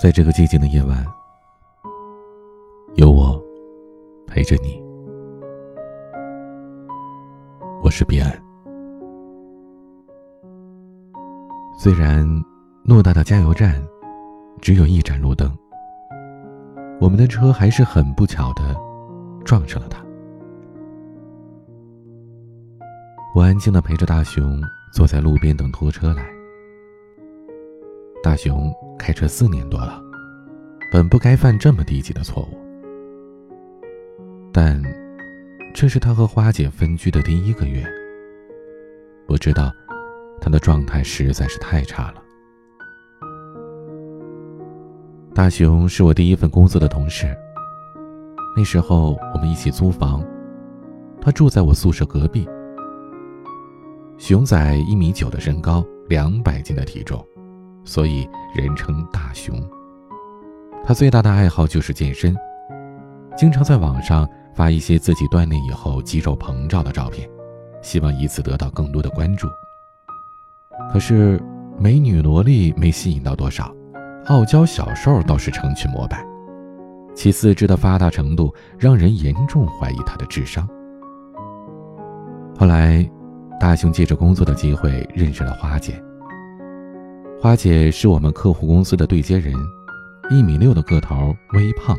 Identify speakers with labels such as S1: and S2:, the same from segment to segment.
S1: 在这个寂静的夜晚，有我陪着你。我是彼岸。虽然偌大的加油站只有一盏路灯，我们的车还是很不巧的撞上了它。我安静的陪着大熊坐在路边等拖车来。大熊。开车四年多了，本不该犯这么低级的错误。但，这是他和花姐分居的第一个月。我知道，他的状态实在是太差了。大熊是我第一份工作的同事。那时候我们一起租房，他住在我宿舍隔壁。熊仔一米九的身高，两百斤的体重。所以人称大熊。他最大的爱好就是健身，经常在网上发一些自己锻炼以后肌肉膨胀的照片，希望以此得到更多的关注。可是美女萝莉没吸引到多少，傲娇小瘦倒是成群膜拜。其四肢的发达程度让人严重怀疑他的智商。后来，大熊借着工作的机会认识了花姐。花姐是我们客户公司的对接人，一米六的个头，微胖，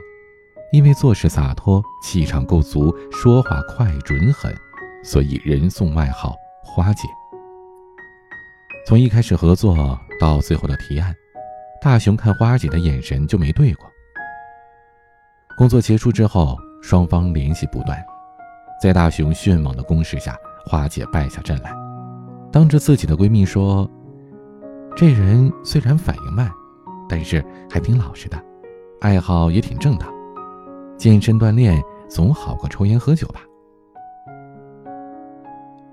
S1: 因为做事洒脱，气场够足，说话快准狠，所以人送外号“花姐”。从一开始合作到最后的提案，大熊看花姐的眼神就没对过。工作结束之后，双方联系不断，在大熊迅猛的攻势下，花姐败下阵来，当着自己的闺蜜说。这人虽然反应慢，但是还挺老实的，爱好也挺正当，健身锻炼总好过抽烟喝酒吧。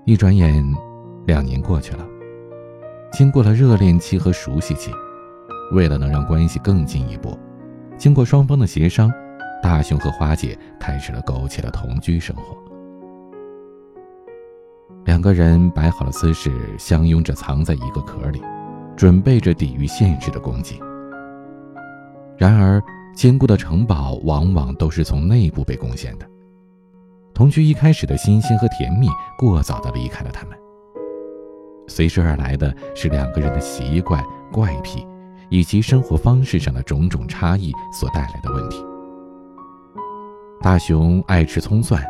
S1: 一转眼，两年过去了，经过了热恋期和熟悉期，为了能让关系更进一步，经过双方的协商，大雄和花姐开始了苟且的同居生活。两个人摆好了姿势，相拥着藏在一个壳里。准备着抵御现实的攻击。然而，坚固的城堡往往都是从内部被攻陷的。同居一开始的新鲜和甜蜜，过早的离开了他们。随之而来的是两个人的习惯、怪癖，以及生活方式上的种种差异所带来的问题。大熊爱吃葱蒜，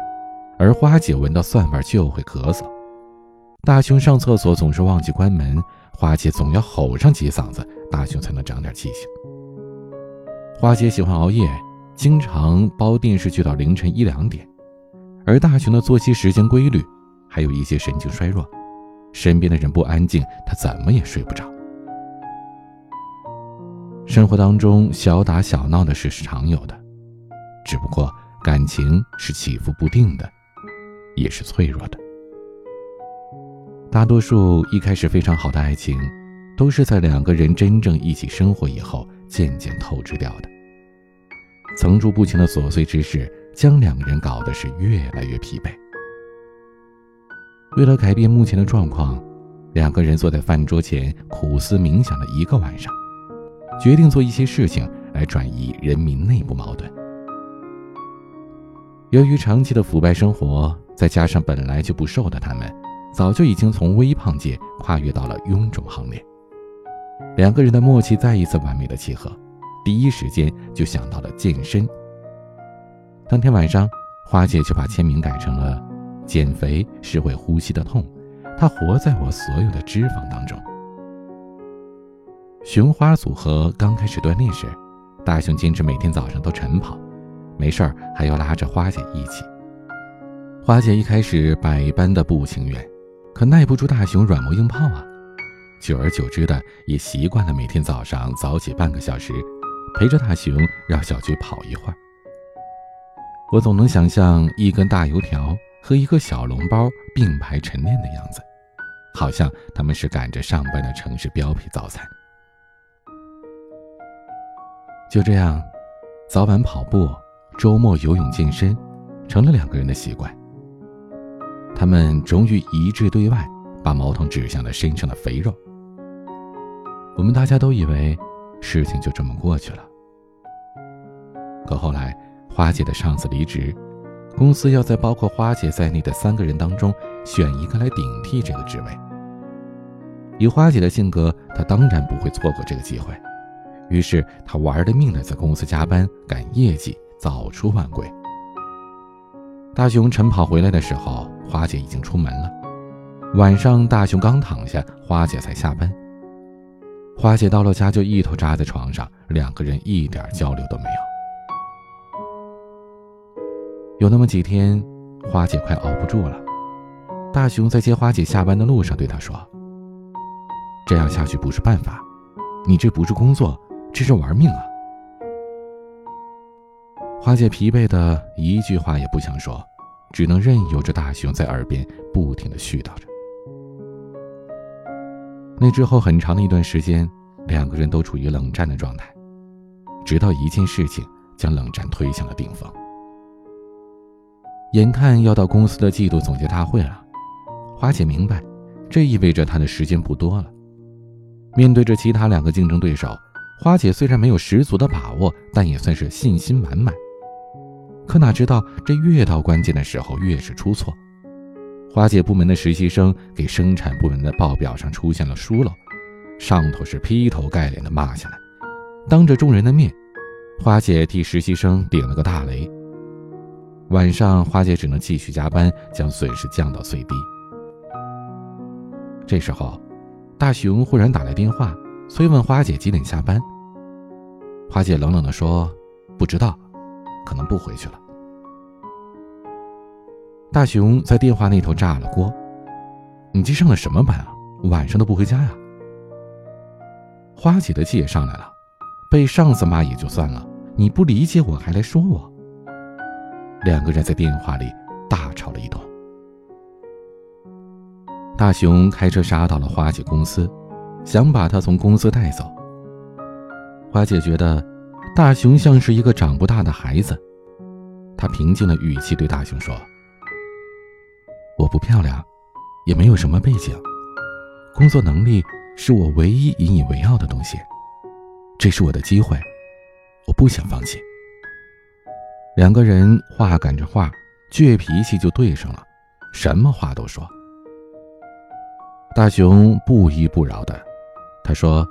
S1: 而花姐闻到蒜味就会咳嗽。大熊上厕所总是忘记关门。花姐总要吼上几嗓子，大熊才能长点记性。花姐喜欢熬夜，经常煲电视剧到凌晨一两点，而大熊的作息时间规律，还有一些神经衰弱，身边的人不安静，他怎么也睡不着。生活当中小打小闹的事是常有的，只不过感情是起伏不定的，也是脆弱的。大多数一开始非常好的爱情，都是在两个人真正一起生活以后渐渐透支掉的。层出不穷的琐碎之事，将两个人搞得是越来越疲惫。为了改变目前的状况，两个人坐在饭桌前苦思冥想了一个晚上，决定做一些事情来转移人民内部矛盾。由于长期的腐败生活，再加上本来就不瘦的他们。早就已经从微胖界跨越到了臃肿行列，两个人的默契再一次完美的契合，第一时间就想到了健身。当天晚上，花姐就把签名改成了“减肥是会呼吸的痛，它活在我所有的脂肪当中”。熊花组合刚开始锻炼时，大熊坚持每天早上都晨跑，没事儿还要拉着花姐一起。花姐一开始百般的不情愿。可耐不住大熊软磨硬泡啊，久而久之的也习惯了每天早上早起半个小时，陪着大熊绕小区跑一会儿。我总能想象一根大油条和一个小笼包并排陈列的样子，好像他们是赶着上班的城市标配早餐。就这样，早晚跑步，周末游泳健身，成了两个人的习惯。他们终于一致对外，把矛头指向了身上的肥肉。我们大家都以为，事情就这么过去了。可后来，花姐的上司离职，公司要在包括花姐在内的三个人当中选一个来顶替这个职位。以花姐的性格，她当然不会错过这个机会，于是她玩了命的在公司加班赶业绩，早出晚归。大雄晨跑回来的时候，花姐已经出门了。晚上，大雄刚躺下，花姐才下班。花姐到了家就一头扎在床上，两个人一点交流都没有。有那么几天，花姐快熬不住了。大雄在接花姐下班的路上对她说：“这样下去不是办法，你这不是工作，这是玩命啊！”花姐疲惫的一句话也不想说，只能任由着大雄在耳边不停的絮叨着。那之后很长的一段时间，两个人都处于冷战的状态，直到一件事情将冷战推向了顶峰。眼看要到公司的季度总结大会了，花姐明白，这意味着她的时间不多了。面对着其他两个竞争对手，花姐虽然没有十足的把握，但也算是信心满满。可哪知道，这越到关键的时候，越是出错。花姐部门的实习生给生产部门的报表上出现了疏漏，上头是劈头盖脸的骂下来。当着众人的面，花姐替实习生顶了个大雷。晚上，花姐只能继续加班，将损失降到最低。这时候，大雄忽然打来电话，催问花姐几点下班。花姐冷冷地说：“不知道，可能不回去了。”大雄在电话那头炸了锅：“你这上的什么班啊？晚上都不回家呀？”花姐的气也上来了：“被上司骂也就算了，你不理解我还来说我。”两个人在电话里大吵了一通。大雄开车杀到了花姐公司，想把她从公司带走。花姐觉得大雄像是一个长不大的孩子，他平静的语气对大雄说：“我不漂亮，也没有什么背景，工作能力是我唯一引以为傲的东西，这是我的机会，我不想放弃。”两个人话赶着话，倔脾气就对上了，什么话都说。大雄不依不饶的，他说：“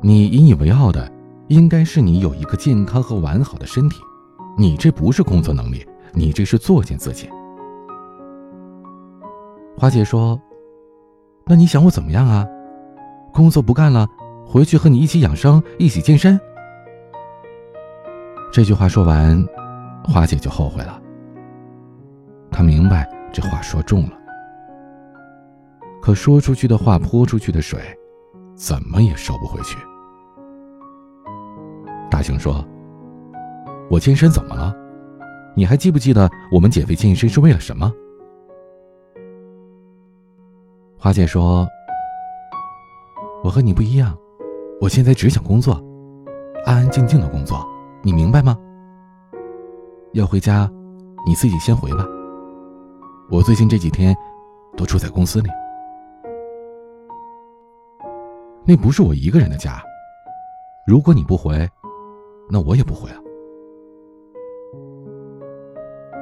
S1: 你引以为傲的，应该是你有一个健康和完好的身体，你这不是工作能力，你这是作践自己。”花姐说：“那你想我怎么样啊？工作不干了，回去和你一起养生，一起健身。”这句话说完，花姐就后悔了。她明白这话说重了，可说出去的话泼出去的水，怎么也收不回去。大雄说：“我健身怎么了？你还记不记得我们减肥健身是为了什么？”花姐说：“我和你不一样，我现在只想工作，安安静静的工作。”你明白吗？要回家，你自己先回吧。我最近这几天都住在公司里，那不是我一个人的家。如果你不回，那我也不回啊。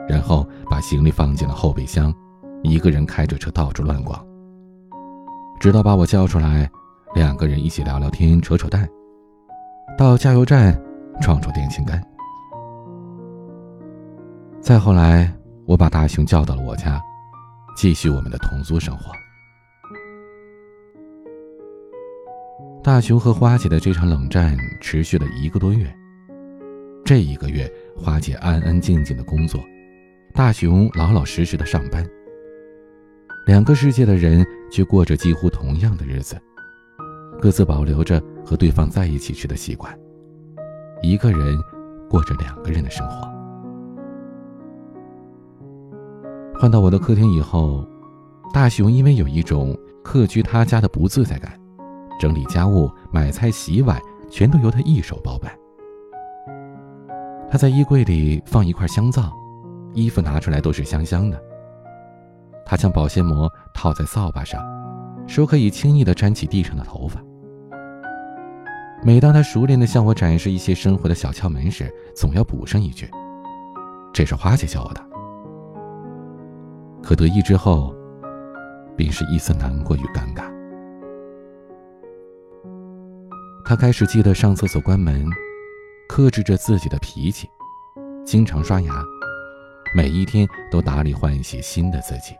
S1: 然后把行李放进了后备箱，一个人开着车到处乱逛，直到把我叫出来，两个人一起聊聊天、扯扯淡。到加油站。撞出电线杆。再后来，我把大雄叫到了我家，继续我们的同租生活。大雄和花姐的这场冷战持续了一个多月。这一个月，花姐安安静静的工作，大雄老老实实的上班。两个世界的人却过着几乎同样的日子，各自保留着和对方在一起时的习惯。一个人过着两个人的生活。换到我的客厅以后，大雄因为有一种客居他家的不自在感，整理家务、买菜、洗碗全都由他一手包办。他在衣柜里放一块香皂，衣服拿出来都是香香的。他将保鲜膜套在扫把上，说可以轻易的粘起地上的头发。每当他熟练地向我展示一些生活的小窍门时，总要补上一句：“这是花姐教我的。”可得意之后，便是一丝难过与尴尬。他开始记得上厕所关门，克制着自己的脾气，经常刷牙，每一天都打理换洗新的自己。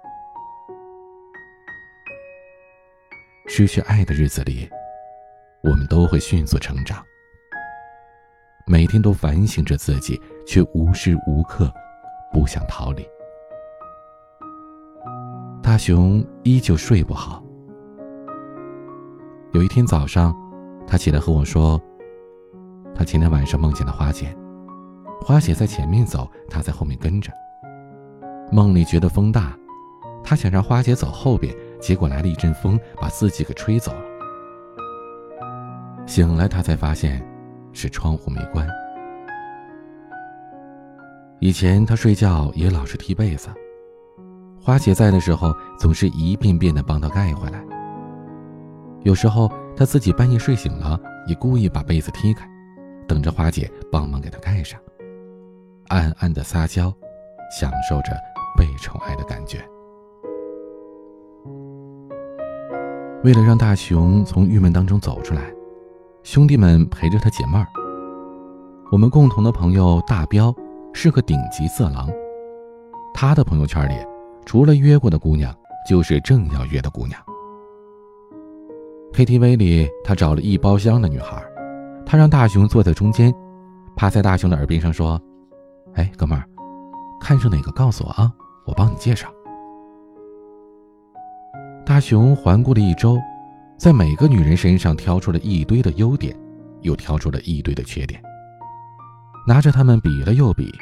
S1: 失去爱的日子里。我们都会迅速成长，每天都反省着自己，却无时无刻不想逃离。大雄依旧睡不好。有一天早上，他起来和我说：“他前天晚上梦见了花姐，花姐在前面走，他在后面跟着。梦里觉得风大，他想让花姐走后边，结果来了一阵风，把自己给吹走了。”醒来，他才发现是窗户没关。以前他睡觉也老是踢被子，花姐在的时候总是一遍遍的帮他盖回来。有时候他自己半夜睡醒了，也故意把被子踢开，等着花姐帮忙给他盖上，暗暗的撒娇，享受着被宠爱的感觉。为了让大雄从郁闷当中走出来。兄弟们陪着他解闷儿。我们共同的朋友大彪是个顶级色狼，他的朋友圈里除了约过的姑娘，就是正要约的姑娘。KTV 里，他找了一包厢的女孩，他让大雄坐在中间，趴在大雄的耳边上说：“哎，哥们儿，看上哪个告诉我啊，我帮你介绍。”大雄环顾了一周。在每个女人身上挑出了一堆的优点，又挑出了一堆的缺点，拿着它们比了又比，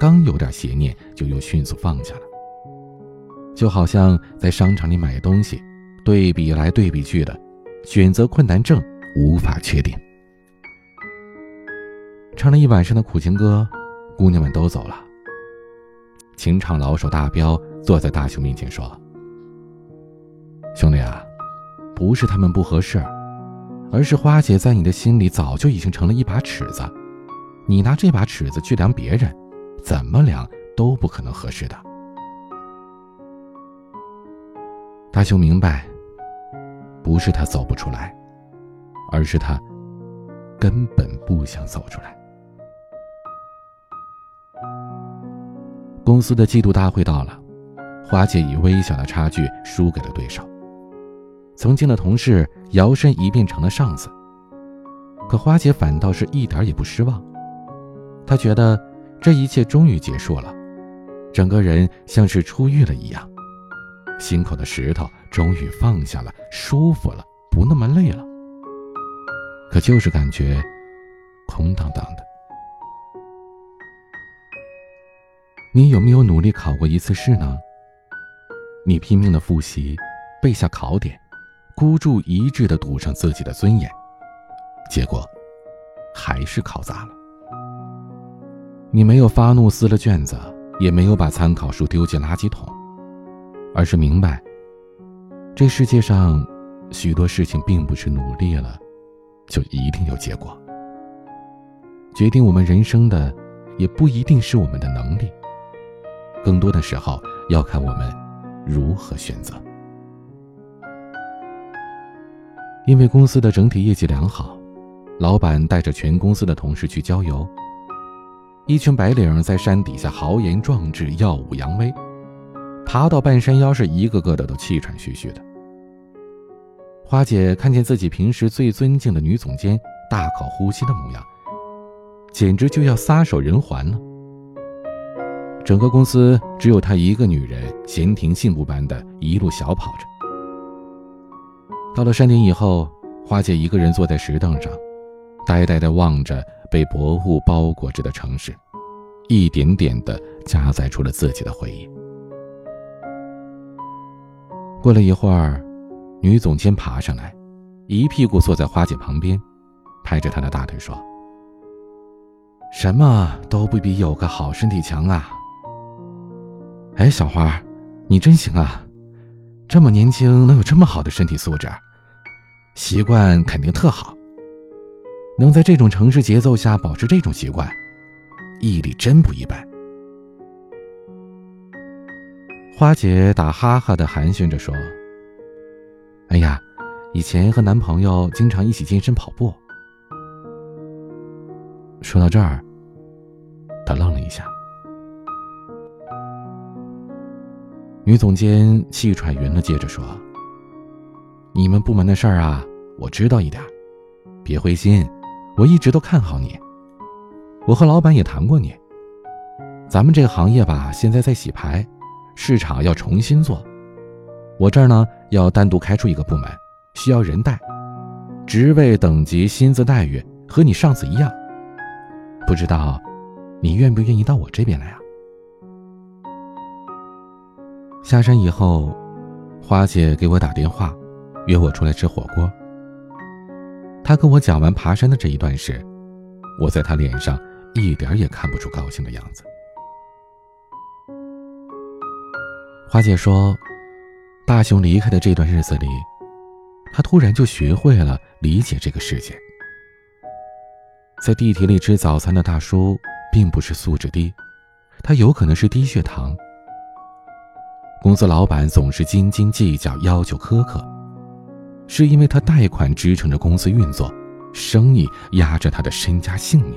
S1: 刚有点邪念，就又迅速放下了。就好像在商场里买东西，对比来对比去的，选择困难症无法确定。唱了一晚上的苦情歌，姑娘们都走了。情场老手大彪坐在大雄面前说：“兄弟啊。”不是他们不合适，而是花姐在你的心里早就已经成了一把尺子，你拿这把尺子去量别人，怎么量都不可能合适的。大雄明白，不是他走不出来，而是他根本不想走出来。公司的季度大会到了，花姐以微小的差距输给了对手。曾经的同事摇身一变成了上司，可花姐反倒是一点也不失望。她觉得这一切终于结束了，整个人像是出狱了一样，心口的石头终于放下了，舒服了，不那么累了。可就是感觉空荡荡的。你有没有努力考过一次试呢？你拼命的复习，背下考点。孤注一掷的赌上自己的尊严，结果还是考砸了。你没有发怒撕了卷子，也没有把参考书丢进垃圾桶，而是明白，这世界上许多事情并不是努力了就一定有结果。决定我们人生的，也不一定是我们的能力，更多的时候要看我们如何选择。因为公司的整体业绩良好，老板带着全公司的同事去郊游。一群白领在山底下豪言壮志、耀武扬威，爬到半山腰是一个个的都气喘吁吁的。花姐看见自己平时最尊敬的女总监大口呼吸的模样，简直就要撒手人寰了。整个公司只有她一个女人，闲庭信步般的一路小跑着。到了山顶以后，花姐一个人坐在石凳上，呆呆地望着被薄雾包裹着的城市，一点点地加载出了自己的回忆。过了一会儿，女总监爬上来，一屁股坐在花姐旁边，拍着她的大腿说：“什么都不比有个好身体强啊！哎，小花，你真行啊，这么年轻能有这么好的身体素质。”习惯肯定特好，能在这种城市节奏下保持这种习惯，毅力真不一般。花姐打哈哈的寒暄着说：“哎呀，以前和男朋友经常一起健身跑步。”说到这儿，她愣了一下。女总监气喘匀了，接着说：“你们部门的事儿啊，我知道一点，别灰心。”我一直都看好你，我和老板也谈过你。咱们这个行业吧，现在在洗牌，市场要重新做。我这儿呢，要单独开出一个部门，需要人带，职位等级、薪资待遇和你上次一样。不知道，你愿不愿意到我这边来啊？下山以后，花姐给我打电话，约我出来吃火锅。她跟我讲完爬山的这一段时，我在她脸上一点也看不出高兴的样子。花姐说，大雄离开的这段日子里，他突然就学会了理解这个世界。在地铁里吃早餐的大叔，并不是素质低，他有可能是低血糖。公司老板总是斤斤计较，要求苛刻。是因为他贷款支撑着公司运作，生意压着他的身家性命。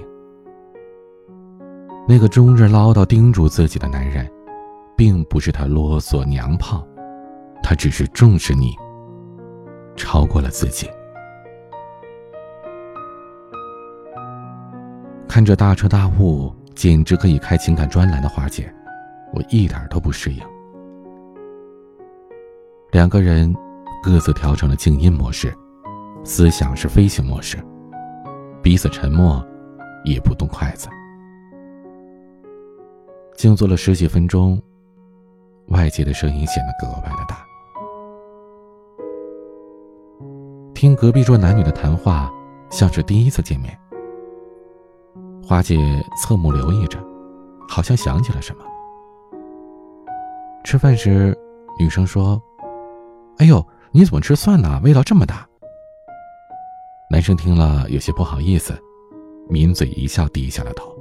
S1: 那个终日唠叨叮嘱自己的男人，并不是他啰嗦娘炮，他只是重视你，超过了自己。看着大彻大悟，简直可以开情感专栏的花姐，我一点都不适应。两个人。各自调成了静音模式，思想是飞行模式，彼此沉默，也不动筷子。静坐了十几分钟，外界的声音显得格外的大。听隔壁桌男女的谈话，像是第一次见面。花姐侧目留意着，好像想起了什么。吃饭时，女生说：“哎呦。”你怎么吃蒜呢？味道这么大。男生听了有些不好意思，抿嘴一笑，低下了头。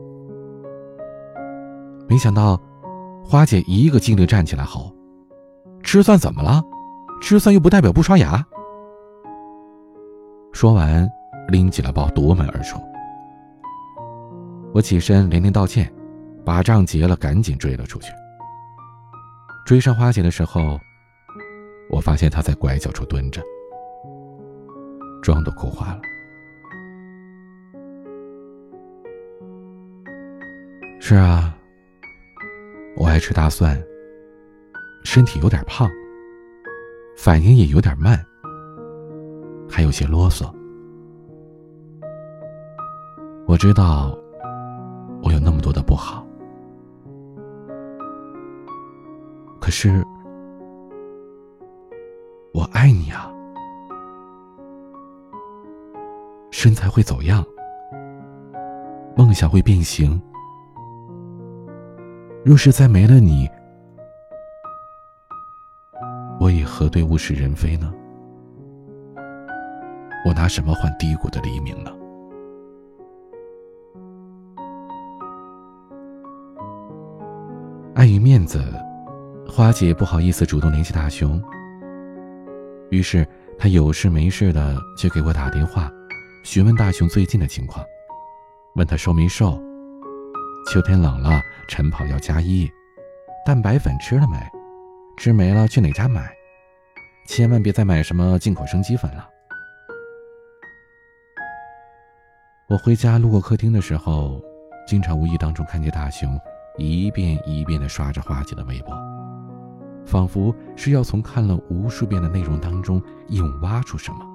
S1: 没想到，花姐一个劲地站起来吼：“吃蒜怎么了？吃蒜又不代表不刷牙。”说完，拎起了包夺门而出。我起身连连道歉，把账结了，赶紧追了出去。追上花姐的时候。我发现他在拐角处蹲着，妆都哭花了。是啊，我爱吃大蒜，身体有点胖，反应也有点慢，还有些啰嗦。我知道，我有那么多的不好，可是。我爱你啊！身材会走样，梦想会变形。若是再没了你，我以何对物是人非呢？我拿什么换低谷的黎明呢？碍于面子，花姐不好意思主动联系大雄。于是他有事没事的就给我打电话，询问大雄最近的情况，问他瘦没瘦，秋天冷了晨跑要加衣，蛋白粉吃了没，吃没了去哪家买，千万别再买什么进口生鸡粉了。我回家路过客厅的时候，经常无意当中看见大雄一遍一遍的刷着花姐的微博。仿佛是要从看了无数遍的内容当中硬挖出什么。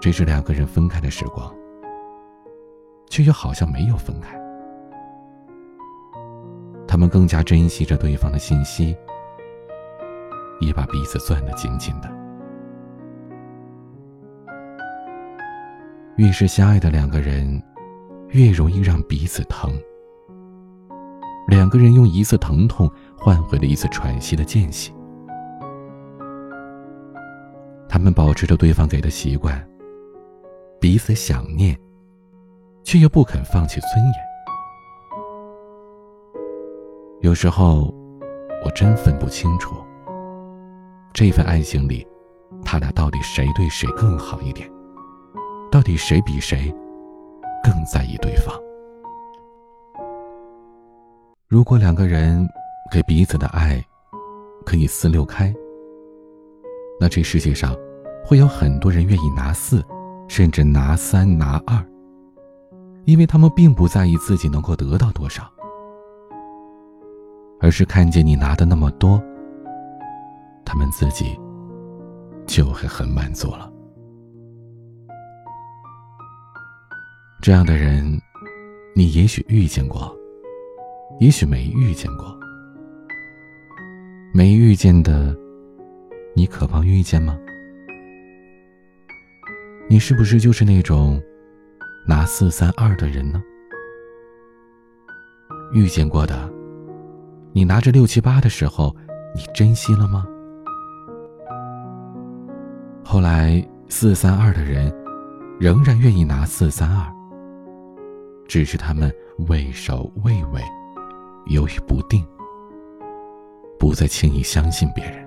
S1: 这是两个人分开的时光，却又好像没有分开。他们更加珍惜着对方的信息，也把彼此攥得紧紧的。越是相爱的两个人，越容易让彼此疼。两个人用一次疼痛换回了一次喘息的间隙。他们保持着对方给的习惯，彼此想念，却又不肯放弃尊严。有时候，我真分不清楚，这份爱情里，他俩到底谁对谁更好一点？到底谁比谁更在意对方？如果两个人给彼此的爱可以四六开，那这世界上会有很多人愿意拿四，甚至拿三拿二，因为他们并不在意自己能够得到多少，而是看见你拿的那么多，他们自己就会很满足了。这样的人，你也许遇见过。也许没遇见过，没遇见的，你渴望遇见吗？你是不是就是那种拿四三二的人呢？遇见过的，你拿着六七八的时候，你珍惜了吗？后来四三二的人，仍然愿意拿四三二，只是他们畏首畏尾。犹豫不定，不再轻易相信别人。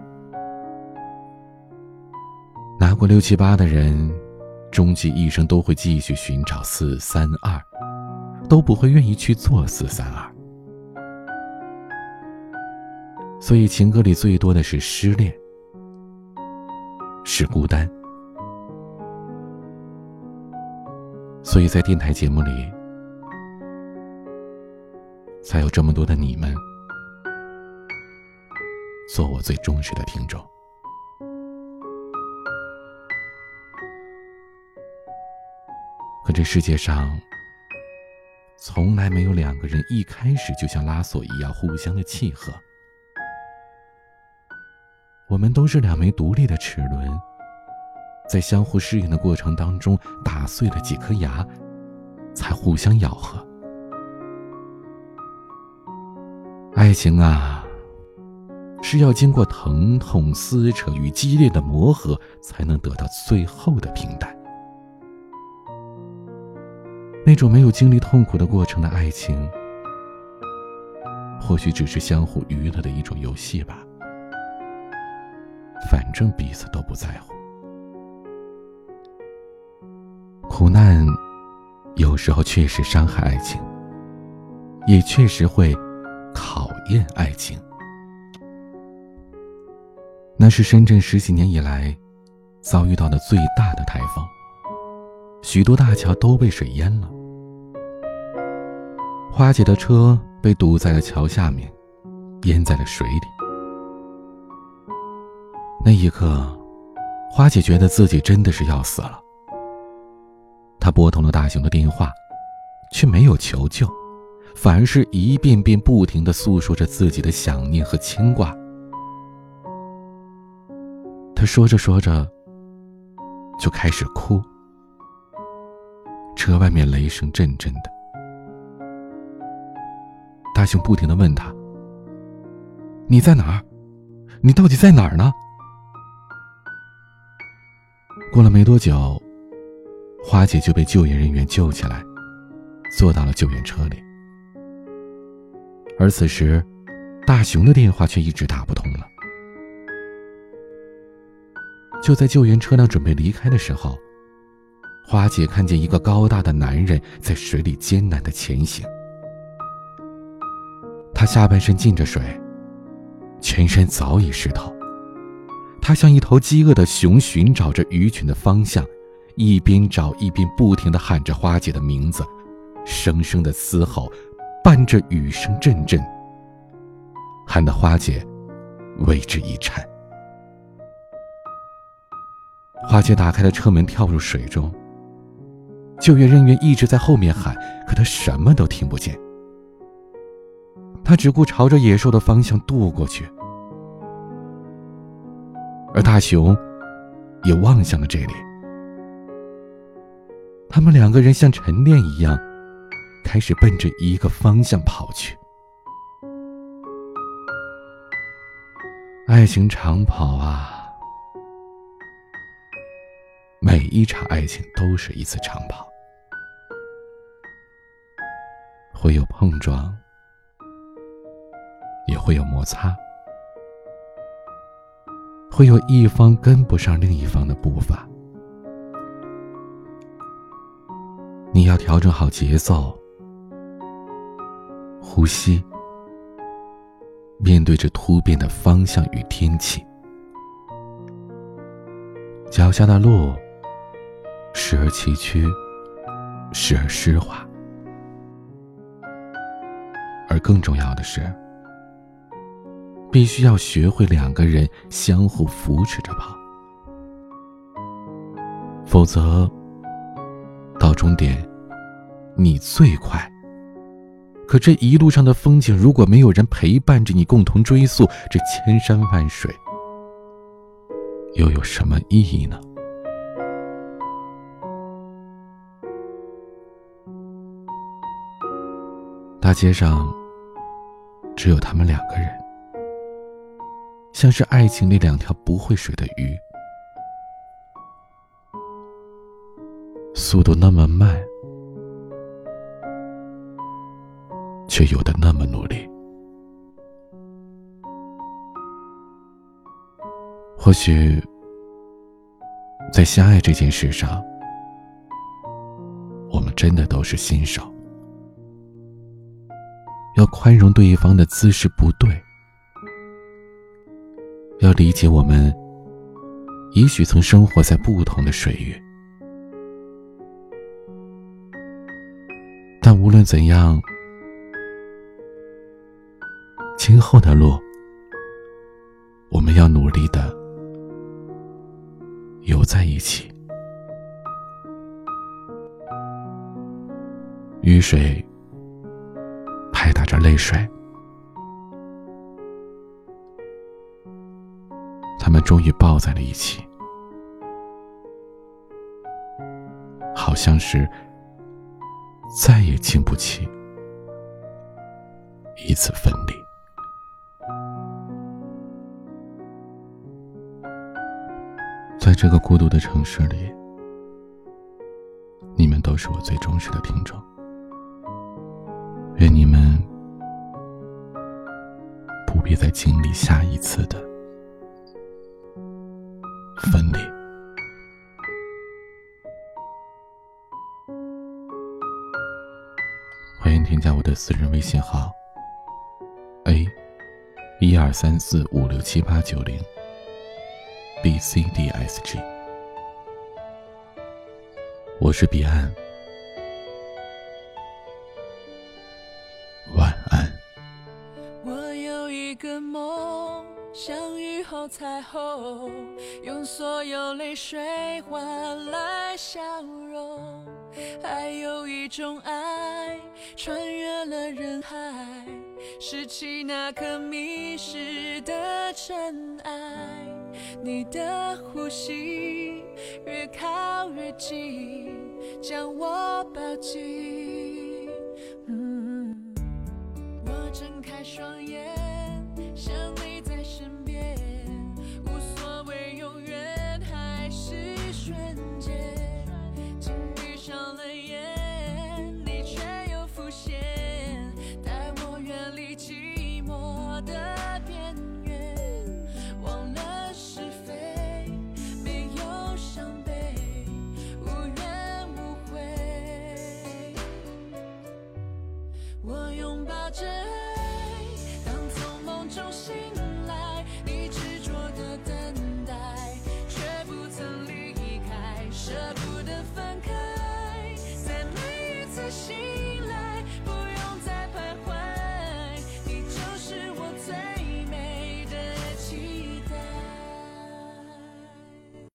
S1: 拿过六七八的人，终其一生都会继续寻找四三二，都不会愿意去做四三二。所以情歌里最多的是失恋，是孤单。所以在电台节目里。才有这么多的你们，做我最忠实的听众。可这世界上，从来没有两个人一开始就像拉锁一样互相的契合。我们都是两枚独立的齿轮，在相互适应的过程当中，打碎了几颗牙，才互相咬合。爱情啊，是要经过疼痛、撕扯与激烈的磨合，才能得到最后的平淡。那种没有经历痛苦的过程的爱情，或许只是相互娱乐的一种游戏吧。反正彼此都不在乎。苦难有时候确实伤害爱情，也确实会。考验爱情，那是深圳十几年以来遭遇到的最大的台风，许多大桥都被水淹了。花姐的车被堵在了桥下面，淹在了水里。那一刻，花姐觉得自己真的是要死了。她拨通了大雄的电话，却没有求救。反而是一遍遍不停的诉说着自己的想念和牵挂。他说着说着，就开始哭。车外面雷声阵阵的，大雄不停的问他：“你在哪儿？你到底在哪儿呢？”过了没多久，花姐就被救援人员救起来，坐到了救援车里。而此时，大雄的电话却一直打不通了。就在救援车辆准备离开的时候，花姐看见一个高大的男人在水里艰难的前行。他下半身浸着水，全身早已湿透。他像一头饥饿的熊，寻找着鱼群的方向，一边找一边不停的喊着花姐的名字，声声的嘶吼。伴着雨声阵阵，喊得花姐为之一颤。花姐打开了车门，跳入水中。救援人员一直在后面喊，可他什么都听不见。他只顾朝着野兽的方向渡过去，而大熊也望向了这里。他们两个人像晨练一样。开始奔着一个方向跑去。爱情长跑啊，每一场爱情都是一次长跑，会有碰撞，也会有摩擦，会有一方跟不上另一方的步伐。你要调整好节奏，呼吸，面对着突变的方向与天气。脚下的路，时而崎岖，时而湿滑，而更重要的是，必须要学会两个人相互扶持着跑，否则，到终点，你最快。可这一路上的风景，如果没有人陪伴着你共同追溯这千山万水。又有什么意义呢？大街上只有他们两个人，像是爱情里两条不会水的鱼，速度那么慢，却有的那么努力。或许，在相爱这件事上，我们真的都是新手。要宽容对方的姿势不对，要理解我们也许曾生活在不同的水域，但无论怎样，今后的路，我们要努力的。游在一起，雨水拍打着泪水，他们终于抱在了一起，好像是再也经不起一次分离。这个孤独的城市里，你们都是我最忠实的听众。愿你们不必再经历下一次的分离。欢迎添加我的私人微信号：a 一二三四五六七八九零。B c d s g，我是彼岸，晚安。
S2: 我有一个梦，像雨后彩虹，用所有泪水换来笑容。还有一种爱，穿越了人海，拾起那颗迷失的尘埃。你的呼吸越靠越近，将我抱紧。